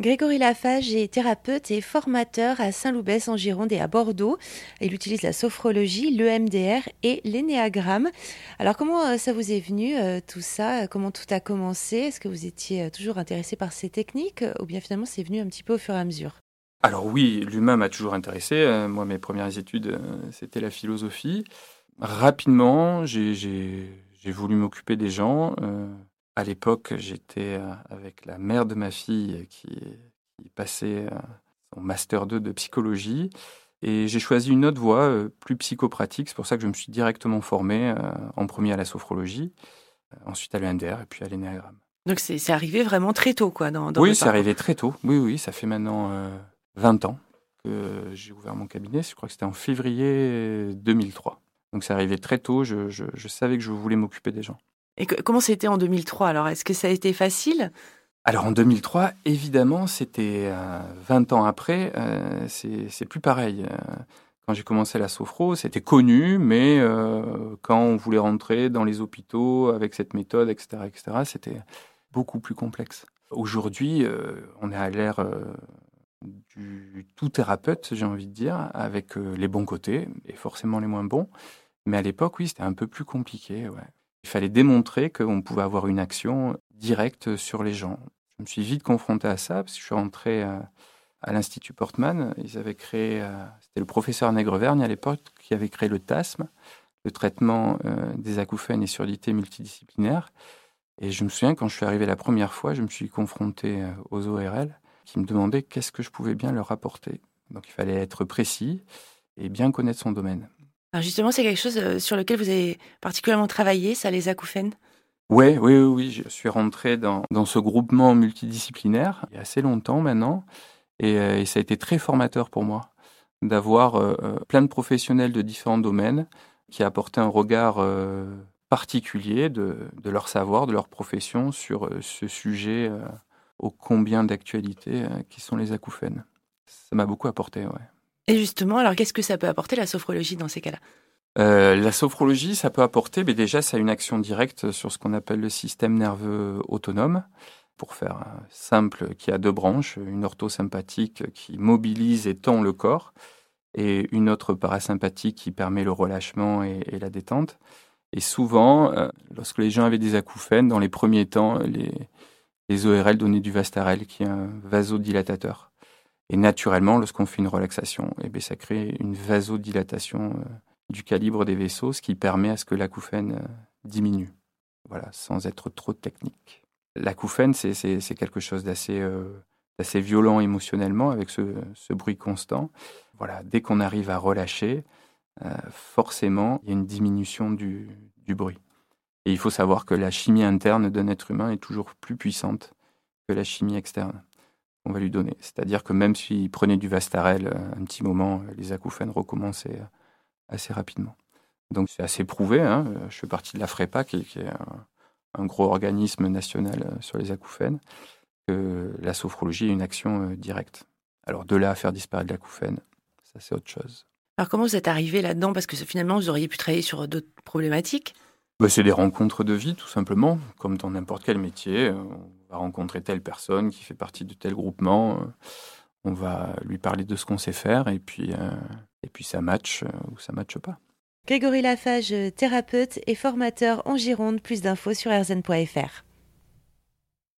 Grégory Lafage est thérapeute et formateur à Saint-Loubès en Gironde et à Bordeaux. Il utilise la sophrologie, l'EMDR et l'énéagramme. Alors comment euh, ça vous est venu euh, tout ça? Comment tout a commencé? Est-ce que vous étiez euh, toujours intéressé par ces techniques ou bien finalement c'est venu un petit peu au fur et à mesure? Alors oui, l'humain m'a toujours intéressé. Moi, mes premières études, c'était la philosophie. Rapidement, j'ai voulu m'occuper des gens. À l'époque, j'étais euh, avec la mère de ma fille qui, passait euh, son master 2 de psychologie. Et j'ai choisi une autre voie, euh, plus psychopratique. C'est pour ça que je me suis directement formé en premier à la sophrologie, ensuite à l'ENDR et puis à l'énéagramme. Donc c'est arrivé vraiment très tôt, quoi, dans, Oui, c'est arrivé très tôt. Oui, oui, ça fait maintenant 20 ans que j'ai ouvert mon cabinet. Je crois que c'était en février 2003. Donc c'est arrivé très tôt. je, savais que je voulais m'occuper des gens. Et comment c'était en 2003 Alors, est-ce que ça a été facile? Alors en 2003, évidemment, c'était 20 euh, ans après, euh, c'est plus pareil. Euh, quand j'ai commencé la sophro, c'était connu, mais quand on voulait rentrer dans les hôpitaux avec cette méthode, etc., etc., c'était beaucoup plus complexe. Aujourd'hui, on est à l'ère du tout thérapeute, j'ai envie de dire, avec les bons côtés et forcément les moins bons. Mais à l'époque, oui, c'était un peu plus compliqué. Ouais. Il fallait démontrer qu'on pouvait avoir une action directe sur les gens. Je me suis vite confronté à ça parce que je suis rentré à, l'Institut Portman. Ils avaient créé, euh, c'était le professeur Nègrevergne à l'époque qui avait créé le TASM, le traitement euh, des acouphènes et surdités multidisciplinaires. Et je me souviens, quand je suis arrivé la première fois, je me suis confronté euh, aux ORL qui me demandaient qu'est-ce que je pouvais bien leur apporter. Donc il fallait être précis et bien connaître son domaine. Alors justement, c'est quelque chose euh, sur lequel vous avez particulièrement travaillé, ça, les acouphènes? Oui, oui, oui. Je suis rentré dans, ce groupement multidisciplinaire il y a assez longtemps maintenant. Et, euh, ça a été très formateur pour moi d'avoir euh, plein de professionnels de différents domaines qui apportaient un regard particulier de, de, leur savoir, de leur profession sur ce sujet ô combien d'actualité qui sont les acouphènes. Ça m'a beaucoup apporté, ouais. Et justement, alors qu'est-ce que ça peut apporter la sophrologie dans ces cas-là? Euh, la sophrologie, ça peut apporter, mais déjà, ça a une action directe sur ce qu'on appelle le système nerveux autonome. Pour faire simple, qui a deux branches, une orthosympathique qui mobilise et tend le corps, et une autre parasympathique qui permet le relâchement et, la détente. Et souvent, euh, lorsque les gens avaient des acouphènes, dans les premiers temps, les, les ORL donnaient du Vastarel, qui est un vasodilatateur. Et naturellement, lorsqu'on fait une relaxation, eh bien, ça crée une vasodilatation euh, du calibre des vaisseaux, ce qui permet à ce que l'acouphène euh, diminue. Voilà, sans être trop technique. L'acouphène, c'est quelque chose euh, d'assez violent émotionnellement, avec ce, ce, bruit constant. Voilà, dès qu'on arrive à relâcher, forcément, il y a une diminution du, du bruit. Et il faut savoir que la chimie interne d'un être humain est toujours plus puissante que la chimie externe on va lui donner. C'est-à-dire que même s'il prenait du Vastarel euh, un petit moment, euh, les acouphènes recommençaient euh, assez rapidement. Donc c'est assez prouvé. Hein. Je fais partie de la FREPA, qui, est un, gros organisme national sur les acouphènes, que la sophrologie est une action directe. Alors de là à faire disparaître l'acouphène, ça c'est autre chose. Alors comment vous êtes arrivé là-dedans? Parce que finalement, vous auriez pu travailler sur d'autres problématiques bah, C'est des rencontres de vie, tout simplement, comme dans n'importe quel métier va rencontrer telle personne qui fait partie de tel groupement. On va lui parler de ce qu'on sait faire et puis, euh, et puis ça match euh, ou ça matche pas. Grégory Lafage, thérapeute et formateur en Gironde. Plus d'infos sur rzn.fr.